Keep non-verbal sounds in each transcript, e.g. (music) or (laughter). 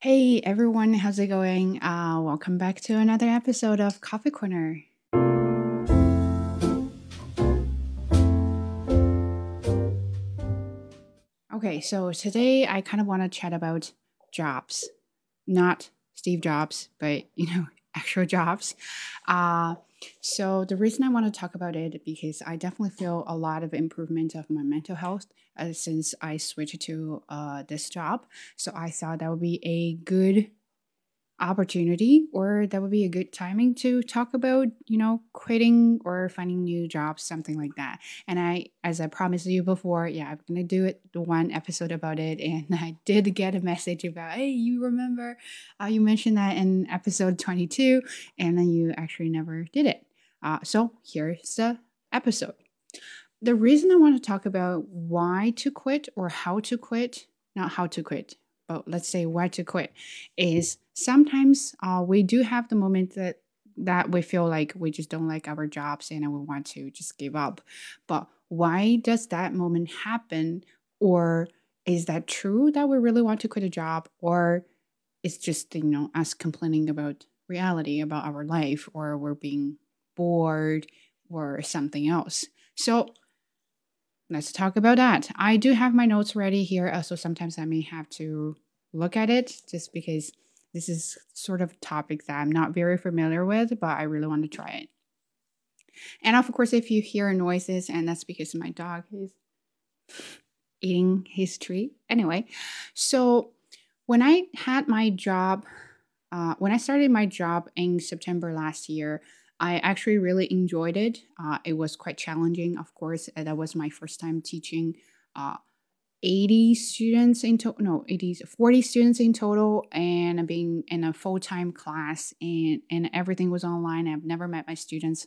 Hey everyone, how's it going? Uh, welcome back to another episode of Coffee Corner. Okay, so today I kind of want to chat about jobs, not Steve Jobs, but you know, (laughs) actual jobs. Uh, so the reason I want to talk about it because I definitely feel a lot of improvement of my mental health uh, since I switched to uh, this job. So I thought that would be a good opportunity or that would be a good timing to talk about you know quitting or finding new jobs something like that. And i as i promised you before yeah i'm gonna do it one episode about it. And (laughs) i did get a message about hey you remember uh, you mentioned that in episode 22 and then you actually never did it. Uh, so here's the episode. The reason i want to talk about why to quit or how to quit not how to quit but let's say why to quit is sometimes uh, we do have the moment that that we feel like we just don't like our jobs and we want to just give up. But why does that moment happen? Or is that true that we really want to quit a job? Or it's just you know us complaining about reality about our life or we're being bored or something else? So let's talk about that. I do have my notes ready here, uh, so sometimes I may have to look at it just because this is sort of a topic that I'm not very familiar with, but I really want to try it. And of course, if you hear noises, and that's because my dog is eating his treat. Anyway, so when I had my job, uh, when I started my job in September last year, I actually really enjoyed it. Uh, it was quite challenging, of course. That was my first time teaching uh, 80 students in total, no, 80, 40 students in total, and being in a full time class, and, and everything was online. I've never met my students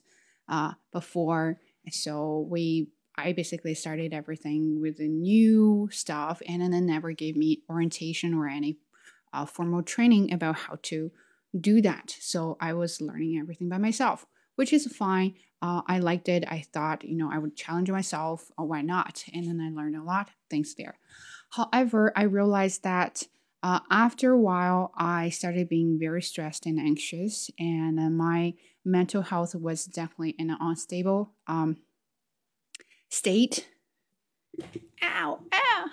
uh, before. So we I basically started everything with the new stuff, and then they never gave me orientation or any uh, formal training about how to do that. So I was learning everything by myself, which is fine. Uh, I liked it. I thought, you know, I would challenge myself. Oh, why not? And then I learned a lot. Thanks there. However, I realized that uh, after a while, I started being very stressed and anxious, and uh, my mental health was definitely in an unstable um, state. Ow, ow.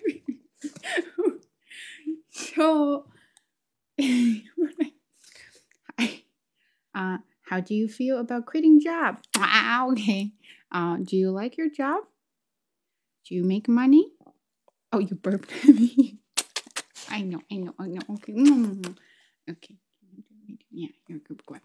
(laughs) (laughs) uh, how do you feel about quitting job? Ah, okay. Uh, do you like your job? Do you make money? Oh, you burped me. (laughs) I know, I know, I know. Okay. Okay. Yeah, you're a good boy.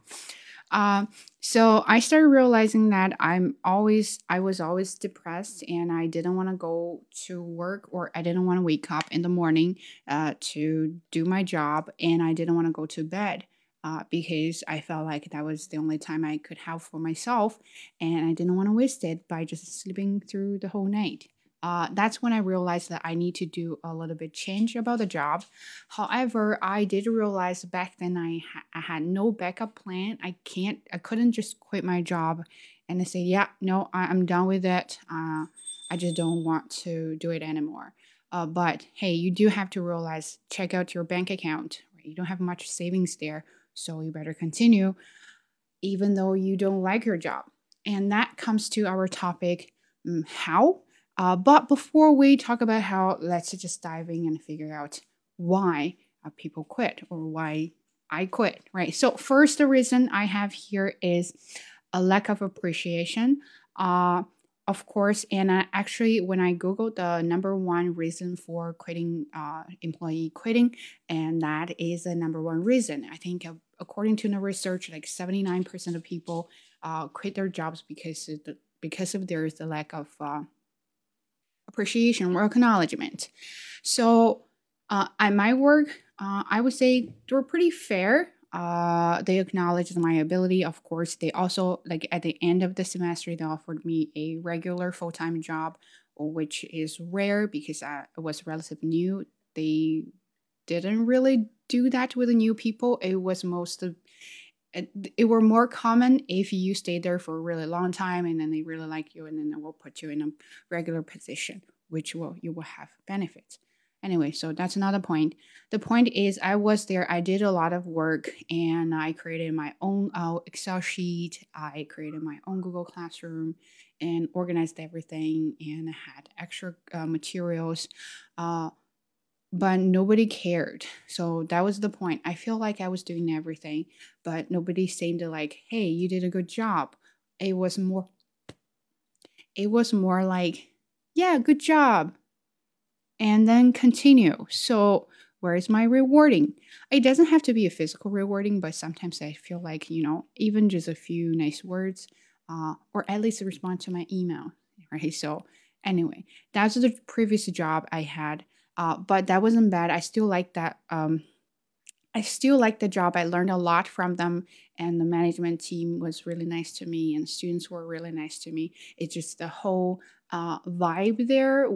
Um, so I started realizing that I'm always, I was always depressed and I didn't want to go to work or I didn't want to wake up in the morning uh, to do my job and I didn't want to go to bed. Uh, because I felt like that was the only time I could have for myself, and I didn't want to waste it by just sleeping through the whole night uh, that's when I realized that I need to do a little bit change about the job. However, I did realize back then I, ha- I had no backup plan. I can't, I couldn't just quit my job and I say, yeah, no, I- am done with it. Uh, I just don't want to do it anymore. Uh, but hey, you do have to realize, check out your bank account. Right? You don't have much savings there, so you better continue, even though you don't like your job. And that comes to our topic um, how uh, but before we talk about how, let's just dive in and figure out why uh, people quit or why I quit, right? So, first, the reason I have here is a lack of appreciation. Uh, of course, and I actually, when I Googled the number one reason for quitting, uh, employee quitting, and that is the number one reason. I think, uh, according to the research, like 79% of people uh, quit their jobs because of the, because of there's the lack of uh, appreciation or acknowledgement. So uh, at my work, uh, I would say they were pretty fair. Uh, they acknowledged my ability, of course. They also, like at the end of the semester, they offered me a regular full time job, which is rare because I was relatively new. They didn't really do that with the new people. It was most it, it were more common if you stayed there for a really long time and then they really like you and then they will put you in a regular position which will you will have benefits. Anyway, so that's another point. The point is, I was there, I did a lot of work, and I created my own uh, Excel sheet, I created my own Google Classroom, and organized everything, and had extra uh, materials. Uh, but nobody cared. So that was the point. I feel like I was doing everything, but nobody seemed to like, hey, you did a good job. It was more it was more like, yeah, good job. And then continue. So where is my rewarding? It doesn't have to be a physical rewarding, but sometimes I feel like, you know, even just a few nice words, uh, or at least respond to my email, (laughs) right? So anyway, that's the previous job I had. Uh, but that wasn't bad. I still like that. Um, I still like the job. I learned a lot from them, and the management team was really nice to me, and students were really nice to me. It's just the whole uh, vibe there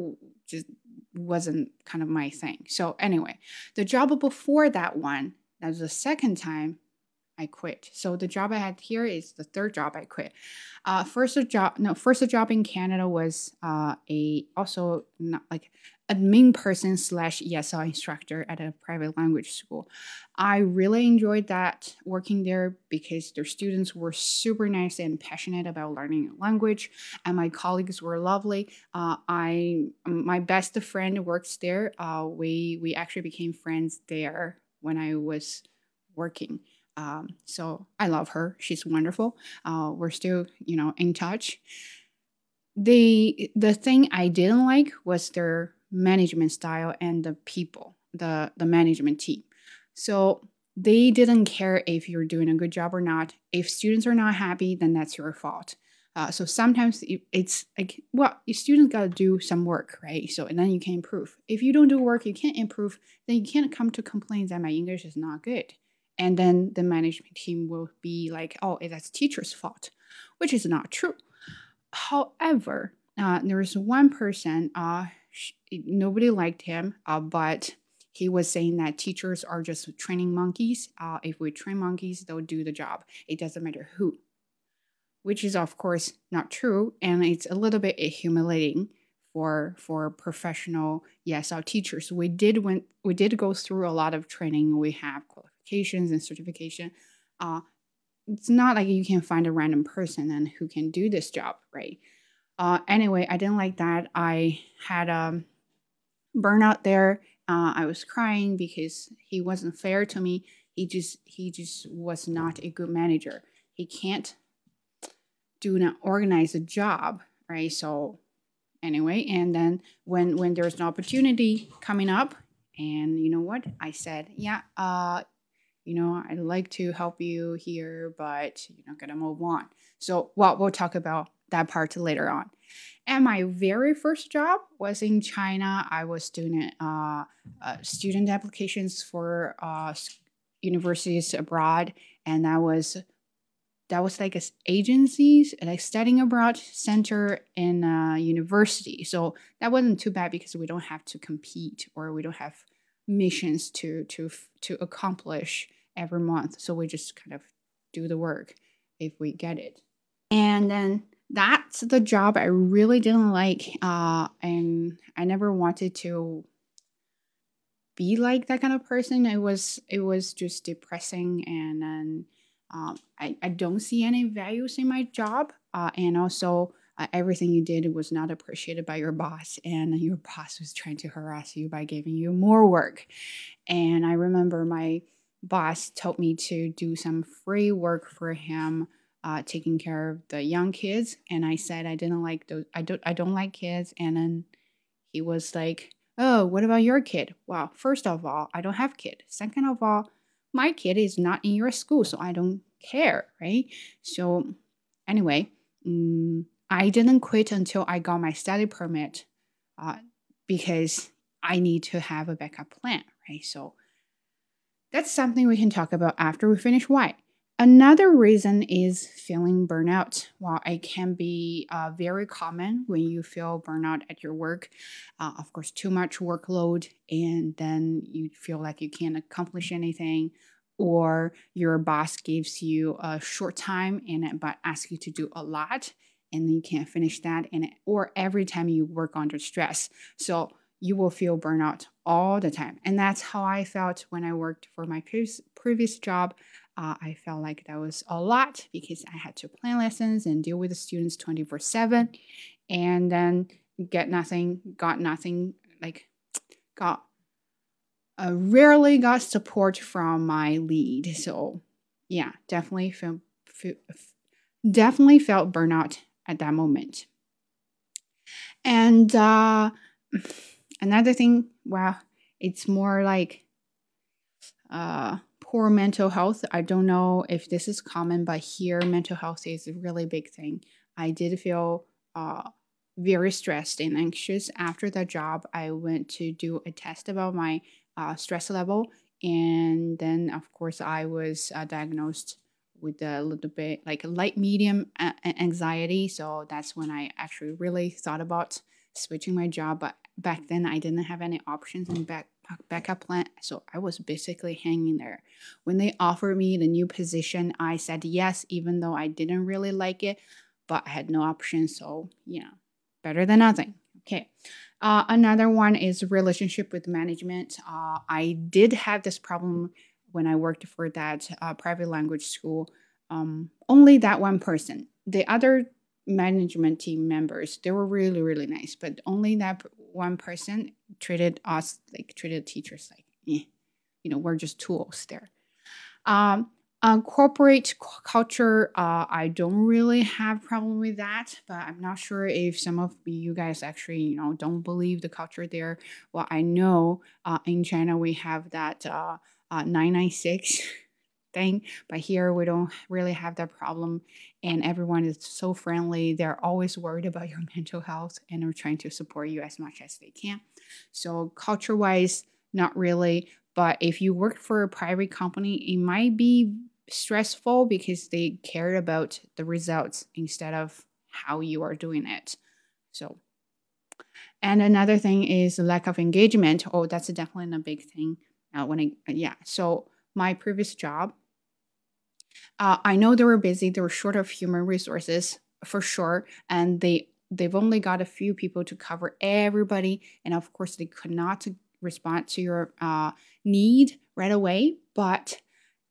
just wasn't kind of my thing. So anyway, the job before that one, that was the second time I quit. So the job I had here is the third job I quit. Uh, first job, no, first job in Canada was uh, a also not like admin person slash ESL instructor at a private language school. I really enjoyed that working there because their students were super nice and passionate about learning a language, and my colleagues were lovely. Uh, I my best friend works there. Uh, we we actually became friends there when I was working. Um, so I love her. She's wonderful. Uh, we're still, you know, in touch. The the thing I didn't like was their management style and the people, the the management team. So they didn't care if you're doing a good job or not. If students are not happy, then that's your fault. Uh, so sometimes it's like, well, your students got to do some work, right? So and then you can improve. If you don't do work, you can't improve. Then you can't come to complain that my English is not good and then the management team will be like oh that's teacher's fault which is not true however uh, there is one person uh, nobody liked him uh, but he was saying that teachers are just training monkeys uh, if we train monkeys they'll do the job it doesn't matter who which is of course not true and it's a little bit humiliating for for professional ESL teachers. We did went we did go through a lot of training. We have qualifications and certification. Uh, it's not like you can find a random person and who can do this job, right? Uh, anyway, I didn't like that. I had a um, burnout there. Uh, I was crying because he wasn't fair to me. He just he just was not a good manager. He can't do not organize a job, right? So anyway, and then when when there's an opportunity coming up, and you know what, I said, yeah, uh, you know, I'd like to help you here, but you're not gonna move on. So, well, we'll talk about that part later on. And my very first job was in China. I was doing uh, uh, student applications for uh, universities abroad, and that was that was like a agencies like studying abroad center in a university. So that wasn't too bad because we don't have to compete or we don't have missions to to to accomplish every month. So we just kind of do the work if we get it. And then that's the job I really didn't like. Uh, and I never wanted to be like that kind of person. It was it was just depressing and then um, I, I don't see any values in my job. Uh, and also uh, everything you did was not appreciated by your boss and your boss was trying to harass you by giving you more work. And I remember my boss told me to do some free work for him uh, taking care of the young kids and i said i didn't like those i don't i don't like kids and then he was like oh what about your kid? Well first of all i don't have kid. Second of all my kid is not in your school so i don't care right? So anyway um, i didn't quit until i got my study permit uh, because i need to have a backup plan right? So that's something we can talk about after we finish why. Another reason is feeling burnout. While it can be uh, very common when you feel burnout at your work, uh, of course, too much workload, and then you feel like you can't accomplish anything, or your boss gives you a short time and but asks you to do a lot, and you can't finish that and or every time you work under stress. So you will feel burnout all the time. And that's how i felt when i worked for my previous job uh, i felt like that was a lot because i had to plan lessons and deal with the students 24 7 and then get nothing got nothing like got uh, rarely got support from my lead so yeah definitely feel, definitely felt burnout at that moment. And uh, another thing, well, it's more like uh, poor mental health. I don't know if this is common, but here mental health is a really big thing. I did feel uh, very stressed and anxious after the job. I went to do a test about my uh, stress level, and then, of course, I was uh, diagnosed with a little bit like light medium anxiety. So that's when I actually really thought about switching my job. But back then I didn't have any options and back backup plan. So I was basically hanging there. When they offered me the new position, I said yes, even though I didn't really like it, but I had no option. So yeah, better than nothing. Okay. Uh, another one is relationship with management. Uh, I did have this problem when I worked for that uh, private language school, um, only that one person. The other management team members, they were really, really nice, but only that one person treated us like treated teachers like, eh, you know, we're just tools there. Um, corporate culture, uh, I don't really have problem with that, but I'm not sure if some of you guys actually, you know, don't believe the culture there. Well, I know uh, in China we have that uh, uh, 996 (laughs) thing, but here we don't really have that problem. And everyone is so friendly. They're always worried about your (laughs) mental health and are trying to support you as much as they can. So, culture wise, not really. But if you work for a private company, it might be stressful because they care about the results instead of how you are doing it. So, and another thing is lack of engagement. Oh, that's definitely a big thing uh, when I, yeah, so my previous job, uh, I know they were busy. They were short of human resources for sure, and they they've only got a few people to cover everybody, and of course they could not respond to your uh, need right away. But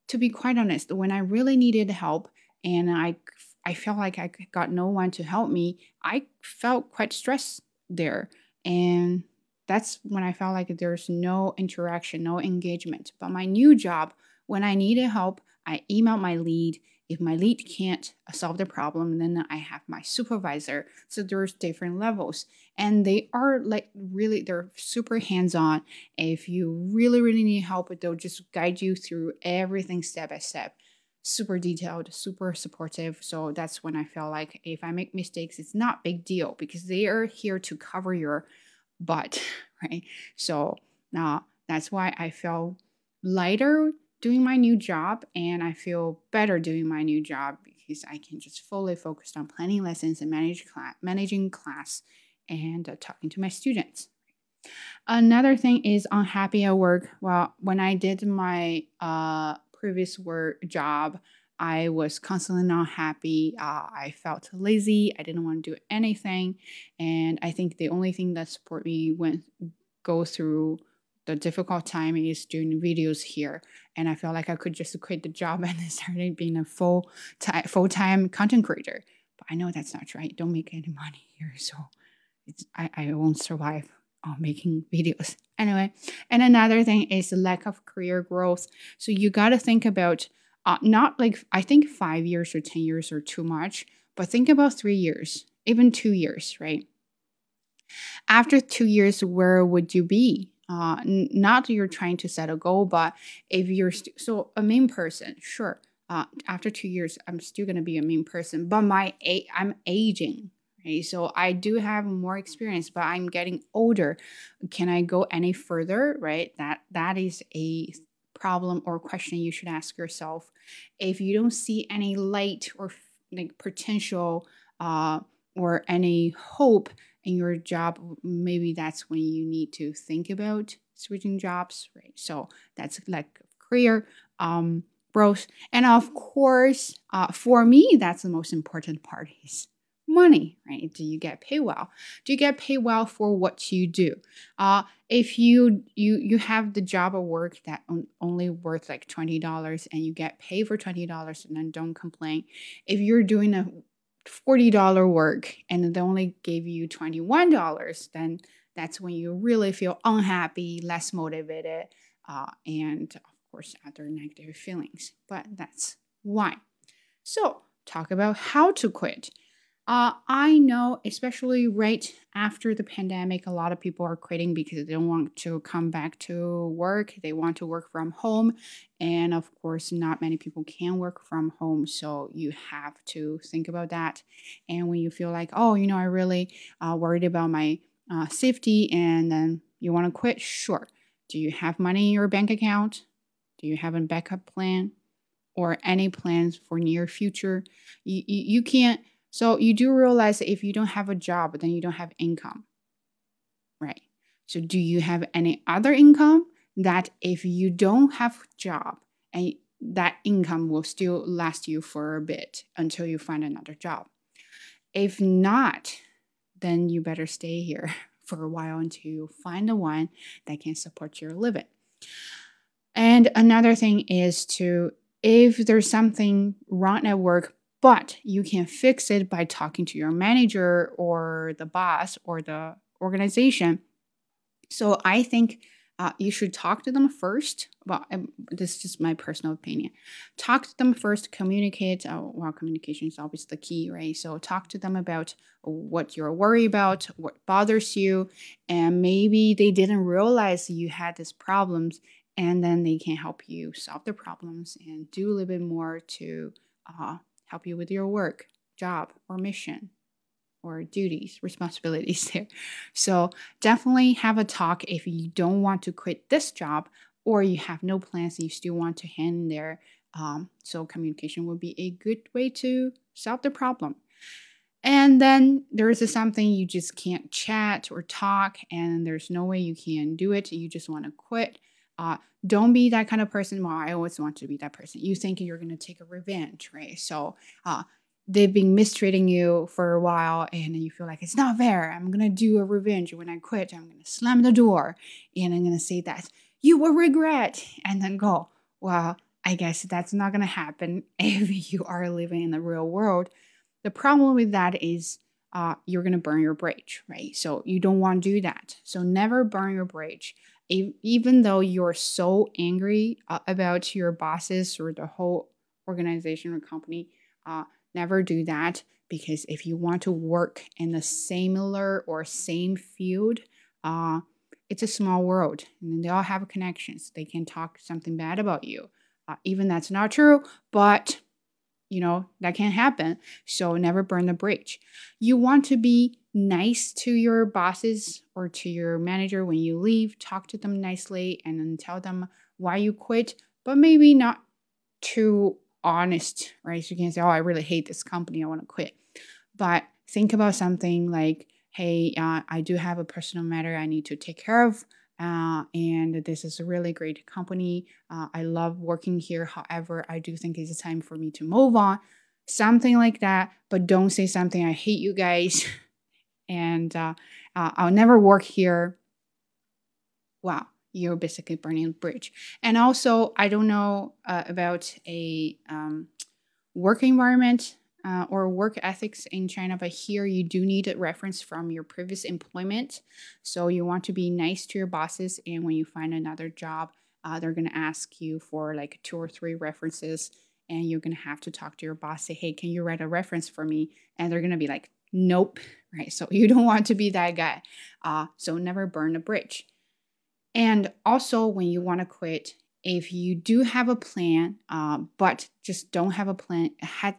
to be quite honest, when I really needed help and I I felt like I got no one to help me, I felt quite stressed there, and that's when I felt like there's no interaction, no engagement. But my new job, when I needed help, I email my lead. If my lead can't solve the problem, then I have my supervisor. So there's different levels. And they are like really, they're super hands on. If you really, really need help, they'll just guide you through everything step by step. Super detailed, super supportive. So that's when I feel like if I make mistakes, it's not big deal because they are here to cover your butt, (laughs) right? So now that's why I feel lighter doing my new job and I feel better doing my new job because I can just fully focus on planning lessons and manage managing class and uh, talking to my students. Another thing is unhappy at work. Well, when I did my uh, previous work job, I was constantly not happy. Uh, I felt lazy. I didn't want to do anything, and I think the only thing that support me when go through the difficult time is doing videos here. And I felt like I could just quit the job (laughs) and started being a full time full time content creator. But I know that's not right. don't make any money here, so it's I, I won't survive on making (laughs) videos anyway. And another thing is the lack of career growth. So you got to think about uh, not like I think five years or 10 years are too much, but think about three years, even two years, right? After two years, where would you be? Uh, n- not you're trying to set a goal, but if you're st- so a main person, sure. Uh, after two years, I'm still gonna be a main person, but my a- I'm aging, right? So I do have more experience, but I'm getting older. Can I go any further, right? That that is a problem or question you should ask yourself. If you don't see any light or like potential uh, or any hope in your job, maybe that's when you need to think about switching jobs, right? So that's like career um, growth, and of course, uh, for me, that's the most important part is money, right? Do you get paid well? Do you get paid well for what you do? Uh, if you you you have the job or work that on, only worth like twenty dollars and you get paid for twenty dollars, and then don't complain. If you're doing a forty dollar work and they only gave you twenty one dollars, then that's when you really feel unhappy, less motivated, uh, and of course other negative feelings. But that's why. So talk about how to quit. Uh, I know, especially right after the pandemic, a lot of people are quitting because they don't want to come back to work. They want to work from home. And of course, not many people can work from home. So you have to think about that. And when you feel like, oh, you know, I really uh, worried about my uh, safety and then you want to quit, sure. Do you have money in your bank account? Do you have a backup plan? Or any plans for near future? You, you, you can't so you do realize that if you don't have a job, then you don't have income, right? So do you have any other income that if you don't have job and that income will still last you for a bit until you find another job? If not, then you better stay here (laughs) for a while until you find the one that can support your living. And another thing is to if there's something wrong at work, but you can fix it by talking to your manager or the boss or the organization. So I think uh, you should talk to them first. Well, um, this is just my personal opinion. Talk to them first, communicate. Uh, well, communication is always the key, right? So talk to them about what you're worried about, what bothers you, and maybe they didn't realize you had these problems, and then they can help you solve the problems and do a little bit more to uh, help you with your work, job, or mission or duties, responsibilities (laughs) there. So definitely have a talk if you don't want to quit this job or you have no plans and you still want to hand in there. Um, so communication would be a good way to solve the problem. And then there is something you just can't chat or talk, and there's no way you can do it. You just want to quit. Uh, don't be that kind of person. Well, I always want to be that person. You think you're going to take a revenge, right? So uh, they've been mistreating you for a while and you feel like it's not fair. I'm going to do a revenge. When I quit, I'm going to slam the door and I'm going to say that you will regret and then go, well, I guess that's not going to happen (laughs) if you are living in the real world. The problem with that is uh, you're going to burn your bridge, right? So you don't want to do that. So never burn your bridge even though you're so angry uh, about your bosses or the whole organization or company, uh, never do that because if you want to work in a similar or same field, uh, it's a small world and they all have connections. They can talk something bad about you. Uh, even that's not true, but you know that can happen. So never burn the bridge. You want to be nice to your bosses or to your manager when you leave. Talk to them nicely and then tell them why you quit, but maybe not too honest, right? So you can say, Oh, I really hate this company. I want to quit. But think about something like, Hey, uh, I do have a personal matter I need to take care of. Uh, and this is a really great company. Uh, I love working here. However, I do think it's time for me to move on. Something like that, but don't say something, I hate you guys. (laughs) and uh, uh, I'll never work here. Wow, you're basically burning the bridge. And also, I don't know uh, about a um, work environment uh, or work ethics in China, but here you do need a reference from your previous employment. So you want to be nice to your bosses, and when you find another job, uh, they're going to ask you for like two or three references, and you're going to have to talk to your boss, say, hey, can you write a reference for me? And they're going to be like, nope, (laughs) right? So you don't want to be that guy. Uh, so never burn a bridge. And also, when you want to quit, if you do have a plan, uh, but just don't have a plan, had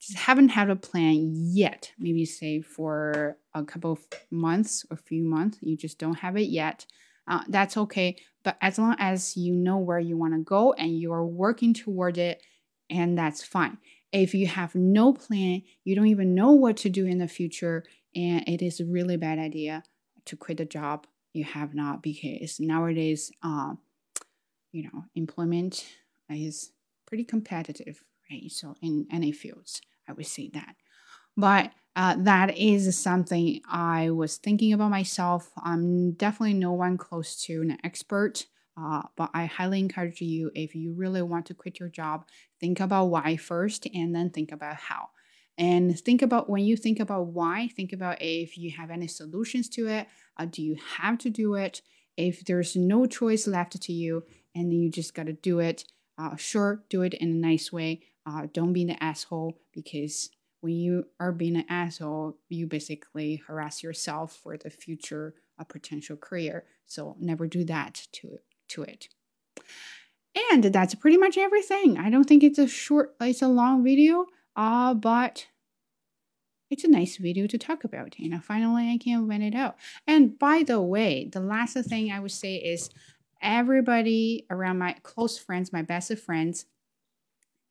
just haven't had a plan yet, maybe say for a couple of months or a few months, you just don't have it yet. Uh, that's okay. But as long as you know where you want to go and you're working toward it, and that's fine. If you have no plan, you don't even know what to do in the future, and it is a really bad idea to quit a job you have not because nowadays, uh, you know, employment is pretty competitive, right? So in any fields, I would say that. But uh, that is something I was thinking about myself. I'm definitely no one close to an expert, uh, but I highly encourage you if you really want to quit your job, think about why first and then think about how. And think about when you think about why, think about if you have any solutions to it. Uh, do you have to do it? If there's no choice left to you and you just got to do it, uh, sure, do it in a nice way. Uh, don't be an asshole because when you are being an asshole, you basically harass yourself for the future a potential career. So never do that to to it. And that's pretty much everything. I don't think it's a short, it's a long video, uh, but it's a nice video to talk about. You know, finally I can vent it out. And by the way, the last thing I would say is everybody around my close friends, my best of friends,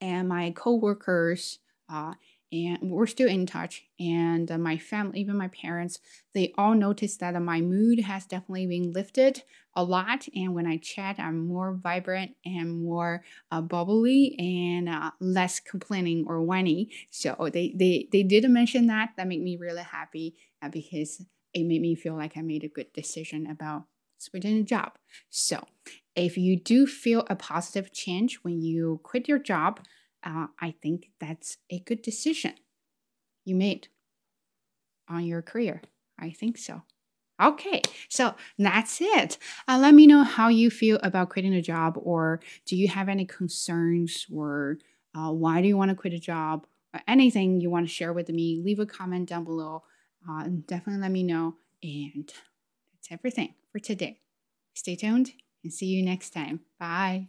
and my coworkers, uh, and we're still in touch. And uh, my family even my parents they all noticed that my mood has definitely been lifted a lot. And when i chat i'm more vibrant and more uh, bubbly and uh, less complaining or whiny. So they, they they did mention that. That made me really happy uh, because it made me feel like i made a good decision about switching a job so if you do feel a positive change when you quit your job uh, I think that's a good decision you made on your career. I think so. Okay, so that's it. Uh, let me know how you feel about quitting a job, or do you have any concerns, or uh, why do you want to quit a job, or anything you want to share with me? Leave a comment down below. Uh, definitely let me know. And everything for today. Stay tuned and see you next time. Bye.